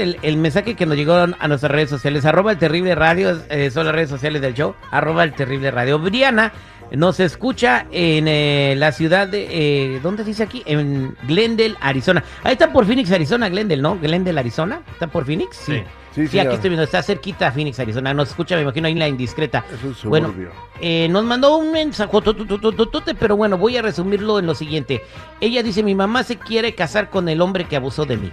el, el mensaje que nos llegó a nuestras redes sociales. Arroba el terrible radio, eh, son las redes sociales del show. Arroba el terrible radio. Briana nos escucha en eh, la ciudad de, eh, ¿dónde dice aquí? En Glendale, Arizona. Ahí está por Phoenix, Arizona, Glendale, ¿no? Glendale, Arizona. ¿Está por Phoenix? Sí. Sí, sí, aquí estoy viendo, está cerquita a Phoenix, Arizona. Nos escucha, me imagino, ahí en la indiscreta. Es un Bueno, suburbio. eh, nos mandó un mensaje, pero bueno, voy a resumirlo en lo siguiente. Ella dice, mi mamá se quiere casar con el hombre que abusó de mí.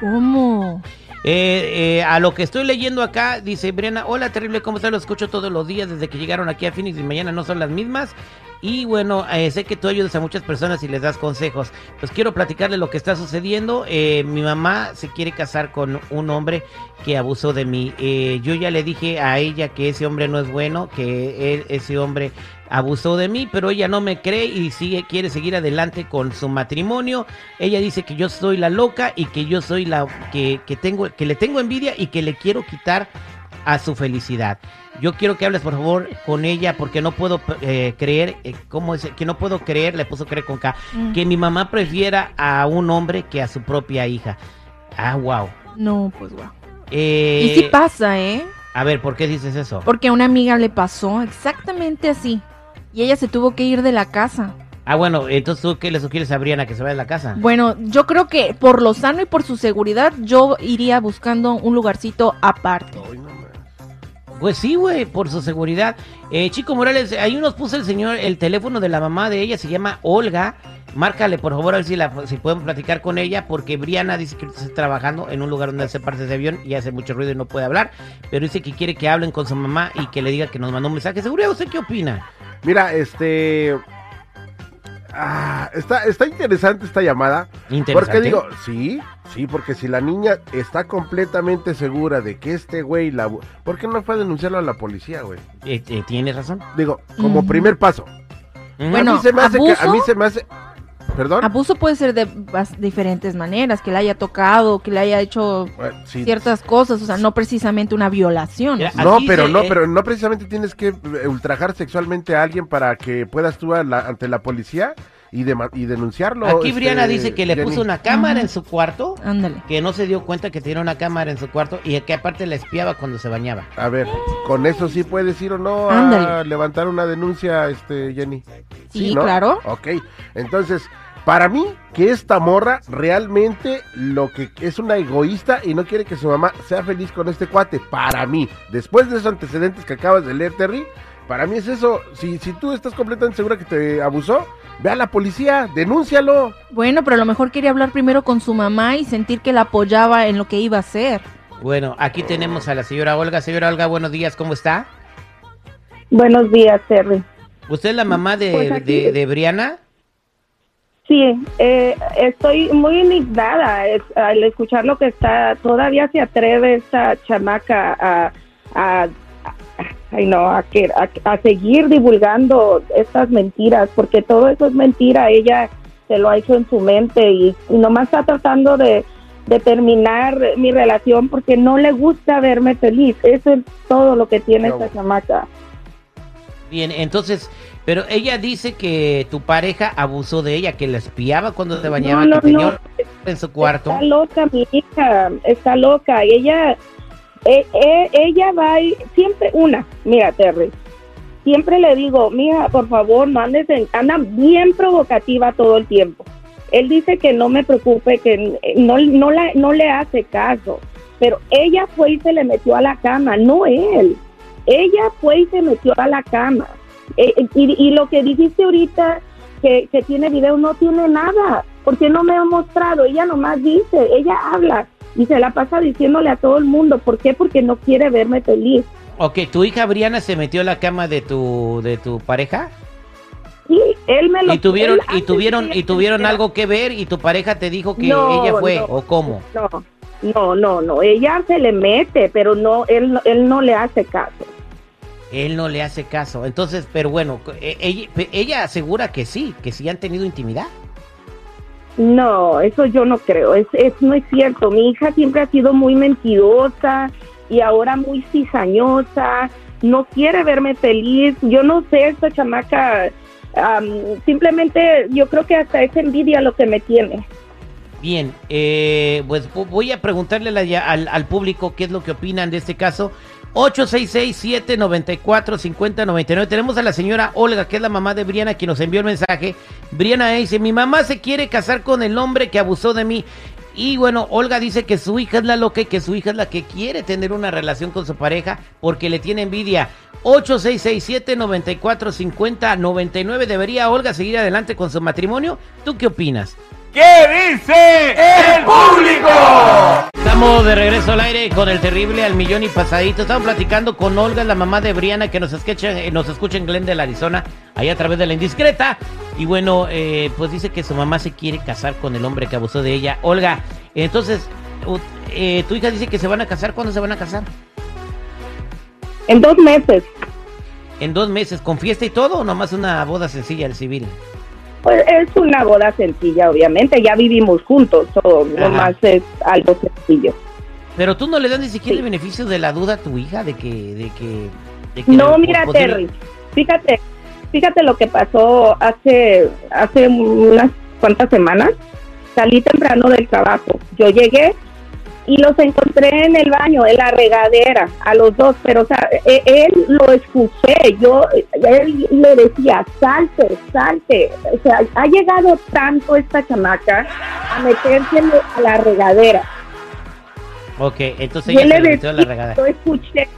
¿Cómo? Eh, eh, a lo que estoy leyendo acá, dice Briana, hola terrible, ¿cómo estás? Lo escucho todos los días desde que llegaron aquí a Phoenix y mañana no son las mismas. Y bueno, eh, sé que tú ayudas a muchas personas y les das consejos. Pues quiero platicarle lo que está sucediendo. Eh, mi mamá se quiere casar con un hombre que abusó de mí. Eh, yo ya le dije a ella que ese hombre no es bueno, que ese hombre abusó de mí, pero ella no me cree y sigue, quiere seguir adelante con su matrimonio. Ella dice que yo soy la loca y que yo soy la que, que tengo, que le tengo envidia y que le quiero quitar a su felicidad. Yo quiero que hables por favor con ella porque no puedo eh, creer, eh, ¿cómo es? Que no puedo creer, le puso creer con K, Mm. que mi mamá prefiera a un hombre que a su propia hija. Ah, wow. No, pues wow. Eh, Y sí pasa, ¿eh? a ver, ¿por qué dices eso? Porque a una amiga le pasó exactamente así. Y ella se tuvo que ir de la casa. Ah, bueno, entonces tú qué le sugieres a Briana que se vaya de la casa? Bueno, yo creo que por lo sano y por su seguridad, yo iría buscando un lugarcito aparte. Pues sí, güey, por su seguridad. Eh, Chico Morales, ahí nos puso el señor el teléfono de la mamá de ella, se llama Olga. Márcale, por favor, a ver si, la, si podemos platicar con ella, porque Briana dice que está trabajando en un lugar donde hace partes de avión y hace mucho ruido y no puede hablar, pero dice que quiere que hablen con su mamá y que le diga que nos mandó un mensaje. ¿Seguridad usted qué opina? Mira, este. Ah, está, está interesante esta llamada. Interesante. Porque digo, sí, sí, porque si la niña está completamente segura de que este güey la... ¿Por qué no fue a denunciarlo a la policía, güey? Eh, eh, Tienes razón. Digo, como primer paso. Bueno, a mí se me hace que... A ¿abuso? mí se me hace... ¿Perdón? Abuso puede ser de diferentes maneras, que le haya tocado, que le haya hecho Bueno, sí. ciertas cosas, o sea, no precisamente una violación. Mira, No, pero se- no, eh, pero no precisamente tienes que eh, ultrajar sexualmente a alguien para que puedas tú a la- ante la policía y, denunciarlo. Aquí este, Briana dice que le Jenny. puso una cámara en su cuarto, Ándale. que no se dio cuenta que tenía una cámara en su cuarto y que aparte la espiaba cuando se bañaba. A ver, con eso sí puedes ir o no a Ándale. levantar una denuncia, este Jenny. Sí, claro. Ok, entonces, para mí, que esta morra realmente lo que es una egoísta y no quiere que su mamá sea feliz con este cuate. Para mí, después de esos antecedentes que acabas de leer, Terry, para mí es eso. Si, si tú estás completamente segura que te abusó, ve a la policía, denúncialo. Bueno, pero a lo mejor quería hablar primero con su mamá y sentir que la apoyaba en lo que iba a hacer. Bueno, aquí tenemos a la señora Olga. Señora Olga, buenos días, ¿cómo está? Buenos días, Terry. ¿Usted es la mamá de, Pues aquí- de, de Briana? Sí, eh, estoy muy indignada es- al escuchar lo que está. Todavía se atreve esta chamaca a, a, a- ay, no, a, que, a, a seguir divulgando estas mentiras, porque todo eso es mentira. Ella se lo ha hecho en su mente y, y nomás está tratando de, de terminar mi relación porque no le gusta verme feliz. Eso es todo lo que tiene esta chamaca. Bien, entonces, pero ella dice que tu pareja abusó de ella, que la espiaba cuando se bañaba, No, no, que tenía no. un- en su cuarto. Está loca, mi hija, está loca. Ella, eh, eh, ella va y siempre, una, mira, Terry, siempre le digo, mija, por favor, no andes en, anda bien provocativa todo el tiempo. Él dice que no me preocupe, que eh, no, no, la, no le hace caso, pero ella fue y se le metió a la cama, no él. Ella fue y se metió a la cama. Eh, y, y lo que dijiste ahorita, que, que tiene video, no tiene nada, porque no me ha mostrado. Ella nomás dice, ella habla y se la pasa diciéndole a todo el mundo. ¿Por qué? Porque no quiere verme feliz. Ok, ¿tu hija Briana se metió a la cama de tu, de tu pareja? Sí, él me lo ¿Y tuvieron, y tuvieron, y tuvieron algo que ver y tu pareja te dijo que No, ella fue? no. ¿O cómo? No, no, no, no. Ella se le mete, pero no, él, él no le hace caso. Él no le hace caso. Entonces, pero bueno, eh, ella, ella asegura que sí, que sí han tenido intimidad. No, eso yo no creo, es, es no es cierto. Mi hija siempre ha sido muy mentirosa y ahora muy cizañosa, no quiere verme feliz. Yo no sé, esta chamaca, am, simplemente yo creo que hasta es envidia lo que me tiene. Bien, eh, pues vo- voy a preguntarle ya al, al público qué es lo que opinan de este caso. 866-794-5099. Tenemos a la señora Olga, que es la mamá de Briana, quien nos envió el mensaje. Briana dice, mi mamá se quiere casar con el hombre que abusó de mí. Y bueno, Olga dice que su hija es la loca y que su hija es la que quiere tener una relación con su pareja porque le tiene envidia. 8667-945099. ¿Debería Olga seguir adelante con su matrimonio? ¿Tú qué opinas? ¿Qué dice el público? Estamos de regreso al aire con el terrible al millón y pasadito. Estamos platicando con Olga, la mamá de Briana, que nos escucha, eh, nos escucha en Glendale, Arizona, ahí a través de la indiscreta. Y bueno, eh, pues dice que su mamá se quiere casar con el hombre que abusó de ella. Olga, entonces, eh, tu hija dice que se van a casar. ¿Cuándo se van a casar? En dos meses. ¿En dos meses? ¿Con fiesta y todo o nomás una boda sencilla al civil? Pues es una boda sencilla, obviamente. Ya vivimos juntos, todo. Ajá. Nomás es algo sencillo. Pero tú no le das ni siquiera Sí. el beneficio de la duda a tu hija de que... De que, de que No, mira, Terry. Fíjate, fíjate lo que pasó hace, hace unas cuantas semanas. Salí temprano del trabajo. Yo llegué y los encontré en el baño, en la regadera, a los dos. Pero, o sea, e- él lo escuché. Yo, él le decía, salte, salte. O sea, ha llegado tanto esta chamaca a meterse a la regadera. Ok, entonces Y ella él se le la decía, yo escuché.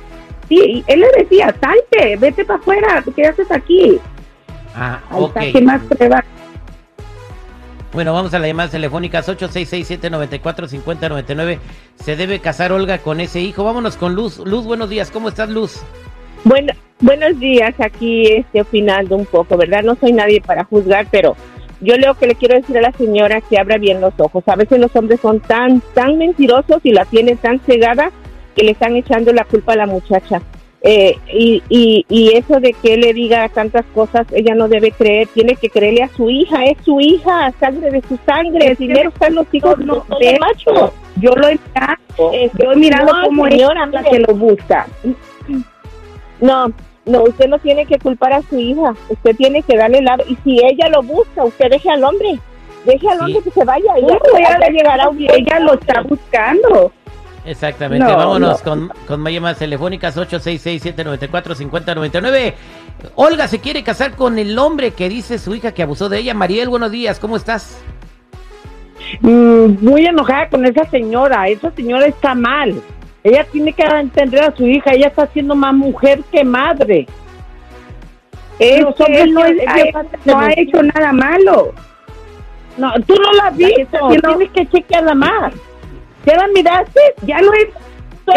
Sí, él le decía, salte, vete para afuera, ¿qué haces aquí? Ah, Ahí ok. está, ¿qué más pruebas? Bueno, vamos a las llamadas telefónicas 866-794-5099. Se debe casar Olga con ese hijo. Vámonos con Luz. Luz, buenos días. ¿Cómo estás, Luz? Bueno, buenos días, aquí este, opinando un poco, ¿verdad? No soy nadie para juzgar, pero yo lo que le quiero decir a la señora que abra bien los ojos. A veces los hombres son tan, tan mentirosos y la tienen tan cegada que le están echando la culpa a la muchacha. Eh, y, y, y eso de que él le diga tantas cosas, ella no debe creer, tiene que creerle a su hija, es su hija, sangre de su sangre, Es primero están los hijos no no, macho. Yo lo he mirado, Es- yo he mirado no, cómo señora, es la mire. que lo busca. No, no, usted no tiene que culpar a su hija. Usted tiene que darle la... Y si ella lo busca, usted deje al hombre. Deje al Sí. hombre que se vaya. Y ¿Cómo voy a ya dejar llegará un si día. ella lo está buscando? Exactamente. No, Vámonos no. con, con más llamadas telefónicas 866-794-5099. Olga se quiere casar con el hombre que dice su hija que abusó de ella. Mariel, buenos días. ¿Cómo estás? Mm, muy enojada con esa señora. Esa señora está mal. Ella tiene que entender a su hija. Ella está siendo más mujer que madre. Es Los que hombres él no, ha, hacen no ha eso. hecho nada malo. No, tú no la has visto. Tienes que chequearla más. ¿Ya la miraste? Ya no es,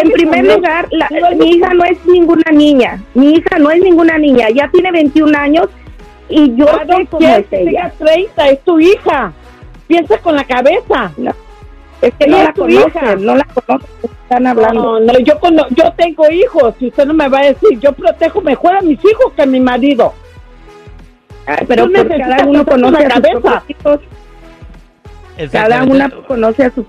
en primer lugar, la- mi hija no es ninguna niña. Mi hija no es ninguna niña. Ya tiene 21 años y yo no sé cómo es que ella. tenga 30. Es tu hija. Piensa con la cabeza. Es que Ella no es la tu conoce, hija. no la conoce. Están hablando. No, no, yo, cono- yo tengo hijos. Y usted no me va a decir, yo protejo mejor a mis hijos que a mi marido. Ay, pero necesitas cada uno conoce a sus hijos. Cada una conoce a sus.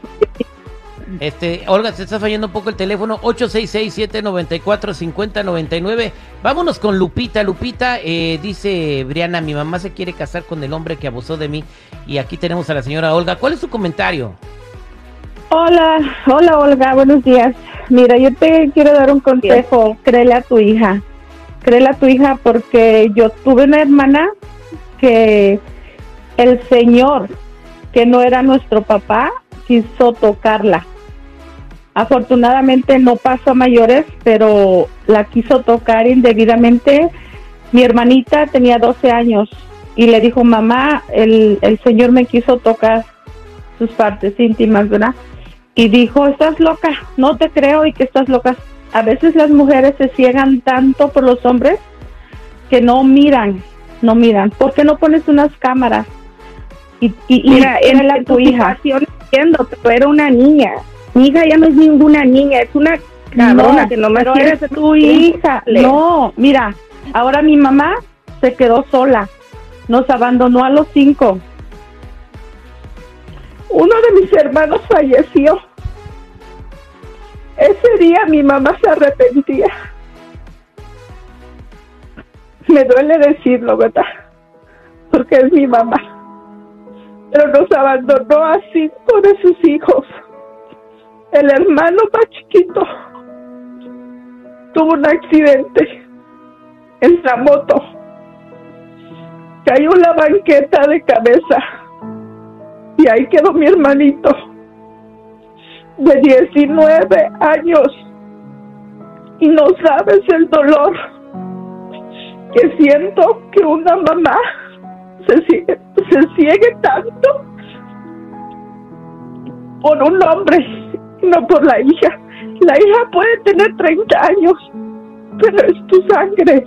Este, Olga, se está fallando un poco el teléfono 866-794-5099. Vámonos con Lupita. Lupita eh, dice, Briana, mi mamá se quiere casar con el hombre que abusó de mí. Y aquí tenemos a la señora Olga. ¿Cuál es su comentario? Hola, hola Olga, buenos días. Mira, yo te quiero dar un consejo, créele a tu hija, créele a tu hija porque yo tuve una hermana que el señor, que no era nuestro papá, quiso tocarla. Afortunadamente no pasó a mayores, pero la quiso tocar indebidamente. Mi hermanita tenía 12 años y le dijo, mamá, el, el señor me quiso tocar sus partes íntimas, ¿verdad? y dijo, estás loca, no te creo y que estás loca. A veces las mujeres se ciegan tanto por los hombres que no miran, no miran. ¿Por qué no pones unas cámaras? Y, y, y Mira, en, créele a en tu hija. situación entiendo, pero era una niña. Mi hija ya no es ninguna niña, es una cabrona No, que nomás pero quiere ser tu hija. No, mira, ahora mi mamá se quedó sola. Nos abandonó a los cinco. Uno de mis hermanos falleció. Ese día mi mamá se arrepentía. Me duele decirlo, ¿verdad? Porque es mi mamá. pero nos abandonó a cinco de sus hijos. El hermano más chiquito tuvo un accidente en la moto. Cayó la banqueta de cabeza y ahí quedó mi hermanito de 19 años y no sabes el dolor que siento que una mamá se, se ciegue tanto por un hombre no por la hija. La hija puede tener 30 años, pero es tu sangre.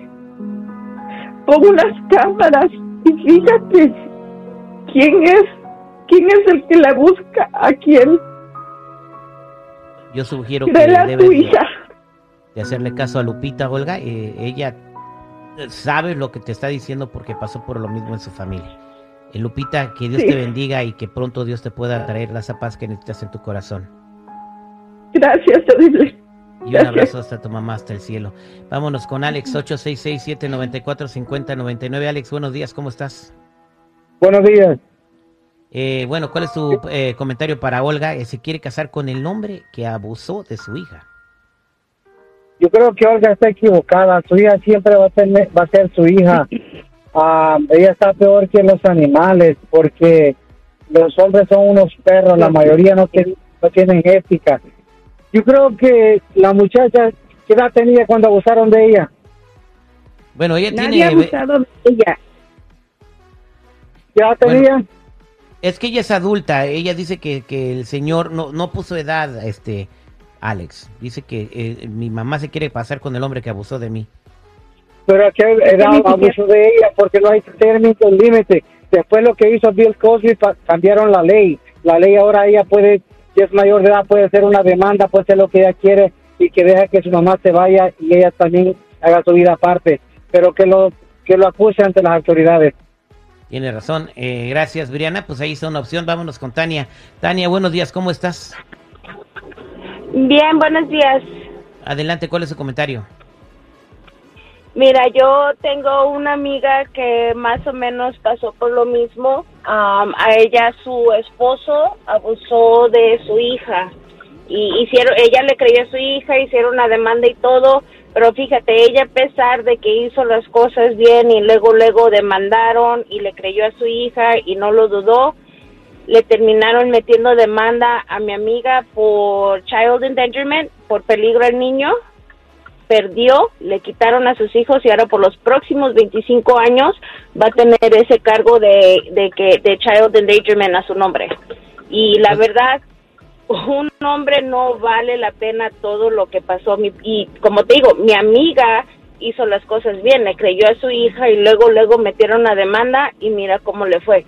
Pon unas cámaras y fíjate quién es, quién es el que la busca, a quién. Yo sugiero que tu de, hija. de hacerle caso a Lupita, Olga. eh, ella sabe lo que te está diciendo porque pasó por lo mismo en su familia. Eh, Lupita, que Dios Sí. te bendiga y que pronto Dios te pueda traer la paz que necesitas en tu corazón. Gracias, terrible. Y un Gracias. abrazo hasta tu mamá, hasta el cielo. Vámonos con Alex, 866-794-5099. Alex, buenos días, ¿cómo estás? Buenos días. Eh, bueno, ¿cuál es tu eh, comentario para Olga? Eh, se quiere casar con el hombre que abusó de su hija. Yo creo que Olga está equivocada. Su hija siempre va a, tener, va a ser su hija. Ah, ella está peor que los animales porque los hombres son unos perros. La mayoría no, tienen- no tienen ética. Yo creo que la muchacha, ¿qué edad tenía cuando abusaron de ella? Bueno, ella Nadie ha tiene... abusado de ella. ¿Qué edad Bueno. tenía? Es que ella es adulta. Ella dice que, que el señor no, no puso edad, este, Alex. Dice que eh, mi mamá se quiere pasar con el hombre que abusó de mí. Pero a qué edad abusó de ella porque no hay término límite. Después lo que hizo Bill Cosby cambiaron la ley. La ley ahora ella puede, si es mayor de edad, puede hacer una demanda, puede hacer lo que ella quiere y que deje que su mamá se vaya y ella también haga su vida aparte. Pero que lo que lo acuse ante las autoridades. Tiene razón. Eh, gracias, Briana. Pues ahí está una opción. Vámonos con Tania. Tania, buenos días. ¿Cómo estás? Bien, buenos días. Adelante, ¿cuál es su comentario? Mira, yo tengo una amiga que más o menos pasó por lo mismo. Am, a ella su esposo abusó de su hija y hicieron, ella le creyó a su hija, hicieron una demanda y todo, pero fíjate, ella a pesar de que hizo las cosas bien y luego luego demandaron y le creyó a su hija y no lo dudó, le terminaron metiendo demanda a mi amiga por child endangerment, por peligro al niño perdió, le quitaron a sus hijos y ahora por los próximos 25 años va a tener ese cargo de, de que de child endangerment a su nombre. Y la verdad, un hombre no vale la pena todo lo que pasó y como te digo, mi amiga hizo las cosas bien, le creyó a su hija y luego luego metieron una demanda y mira cómo le fue.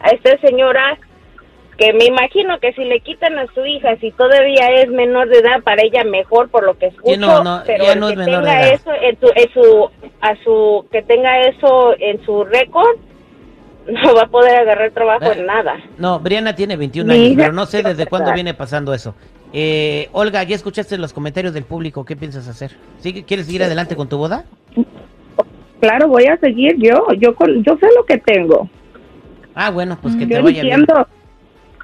A esta señora que me imagino que si le quitan a su hija, si todavía es menor de edad, para ella mejor por lo que escucho, no, no, pero ya el no que es menor de tenga edad. eso en su, en su, a su, que tenga eso en su récord, no va a poder agarrar trabajo Eh, en nada. No, Briana tiene 21 Mi años, pero no sé desde cuándo viene pasando eso. Eh, Olga, ya escuchaste los comentarios del público. ¿Qué piensas hacer? ¿Sigue, ¿Quieres seguir adelante con tu boda? Claro, voy a seguir yo. Yo con- yo sé lo que tengo. Ah, bueno, pues que te Yo vaya bien.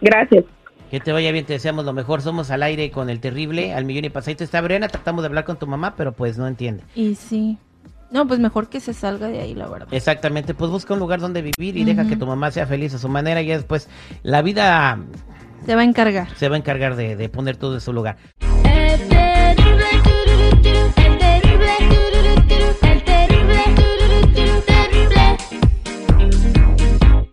Gracias. Que te vaya bien, te deseamos lo mejor. Somos al aire con el terrible, al millón y pasadito. Está Briana, tratamos de hablar con tu mamá, pero pues no entiende. Y sí. No, pues mejor que se salga de ahí, la verdad. Exactamente, pues busca un lugar donde vivir y deja que tu mamá sea feliz a su manera y ya después la vida Se va a encargar. se va a encargar de, de poner todo en su lugar.